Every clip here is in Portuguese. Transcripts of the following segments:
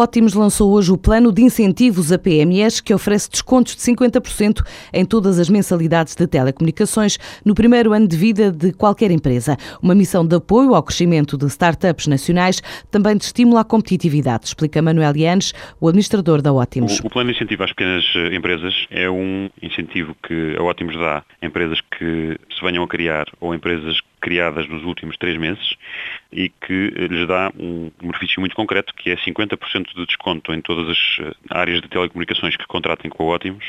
Ótimos lançou hoje o plano de incentivos a PMEs que oferece descontos de 50% em todas as mensalidades de telecomunicações no primeiro ano de vida de qualquer empresa. Uma missão de apoio ao crescimento de startups nacionais, também de estímulo à competitividade, explica Manuel Yanes, o administrador da Ótimos. O, o plano de incentivo às pequenas eh, empresas é um incentivo que a Ótimos dá a empresas que se venham a criar ou empresas criadas nos últimos três meses e que eh, lhes dá um benefício muito concreto, que é 50% de desconto em todas as eh, áreas de telecomunicações que contratem com a Ótimos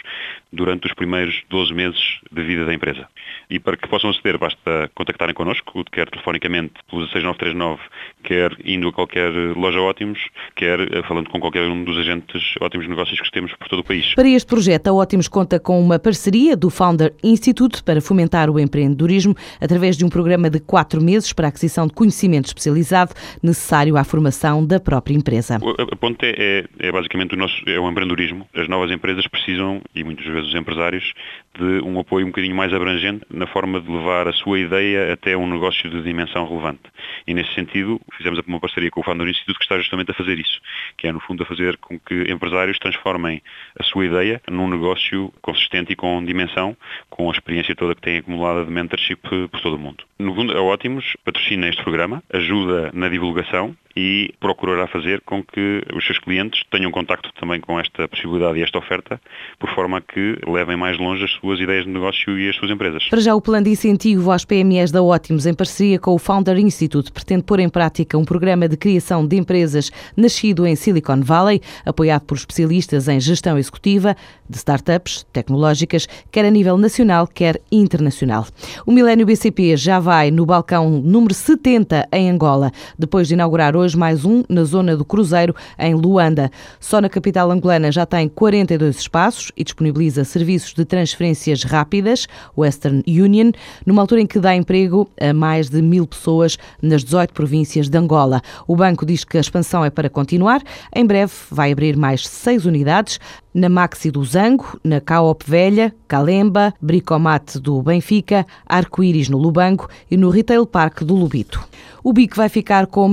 durante os primeiros 12 meses de vida da empresa. E para que possam aceder, basta contactarem connosco, quer telefonicamente pelo 6939, quer indo a qualquer loja Ótimos, quer eh, falando com qualquer um dos agentes Ótimos Negócios que temos por todo o país. Para este projeto, a Ótimos conta com uma parceria do Founder Institute para fomentar o empreendedorismo através de um programa de quatro meses para a aquisição de conhecimento especializado necessário à formação da própria empresa. A ponte é, é basicamente o nosso é o empreendedorismo. As novas empresas precisam, e muitas vezes os empresários, de um apoio um bocadinho mais abrangente na forma de levar a sua ideia até um negócio de dimensão relevante. E nesse sentido, fizemos uma parceria com o Founder Institute que está justamente a fazer isso, que é no fundo a fazer com que empresários transformem a sua ideia num negócio consistente e com dimensão, com a experiência toda que têm acumulada de mentorship por todo o mundo. No fundo, a Ótimos patrocina este programa, ajuda na divulgação e procurará fazer com que os seus clientes tenham contacto também com esta possibilidade e esta oferta, por forma a que levem mais longe as suas ideias de negócio e as suas empresas. Para já, o plano de incentivo às PMEs da Ótimos, em parceria com o Founder Institute, pretende pôr em prática um programa de criação de empresas nascido em Silicon Valley, apoiado por especialistas em gestão executiva de startups tecnológicas, quer a nível nacional, quer internacional. O Milênio BCP já vai no balcão número 70 em Angola, depois de inaugurar hoje mais um na zona do Cruzeiro, em Luanda. Só na capital angolana já tem 42 espaços e disponibiliza serviços de transferências rápidas, Western Union, numa altura em que dá emprego a mais de mil pessoas nas 18 províncias de Angola. O banco diz que a expansão é para continuar. Em breve vai abrir mais seis unidades na Maxi do Zango, na Caop Velha, Calemba, Bricomate do Benfica, Arco-Íris no Lubango e no Retail Park do Lubito. O BIC vai ficar com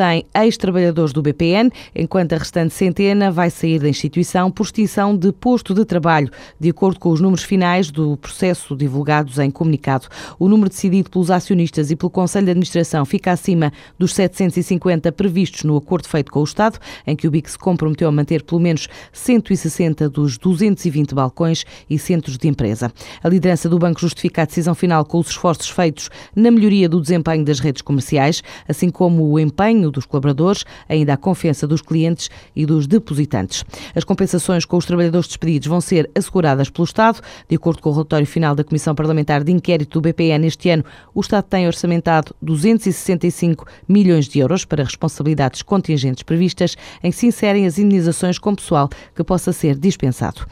1.100 ex-trabalhadores do BPN, enquanto a restante centena vai sair da instituição por extinção de posto de trabalho, de acordo com os números finais do processo divulgados em comunicado. O número decidido pelos acionistas e pelo Conselho de Administração fica acima dos 750 previstos no acordo feito com o Estado, em que o BIC se comprometeu a manter pelo menos 160 dos 220 balcões e centros de empresa. A liderança do banco justifica a decisão final com os esforços feitos na melhoria do desempenho das redes comerciais, assim como o empenho dos colaboradores, ainda a confiança dos clientes e dos depositantes. As compensações com os trabalhadores despedidos vão ser asseguradas pelo Estado. De acordo com o relatório final da Comissão Parlamentar de Inquérito do BPN este ano, o Estado tem orçamentado 265 milhões de euros para responsabilidades contingentes previstas, em que se inserem as indenizações com pessoal que possa ser dispensado.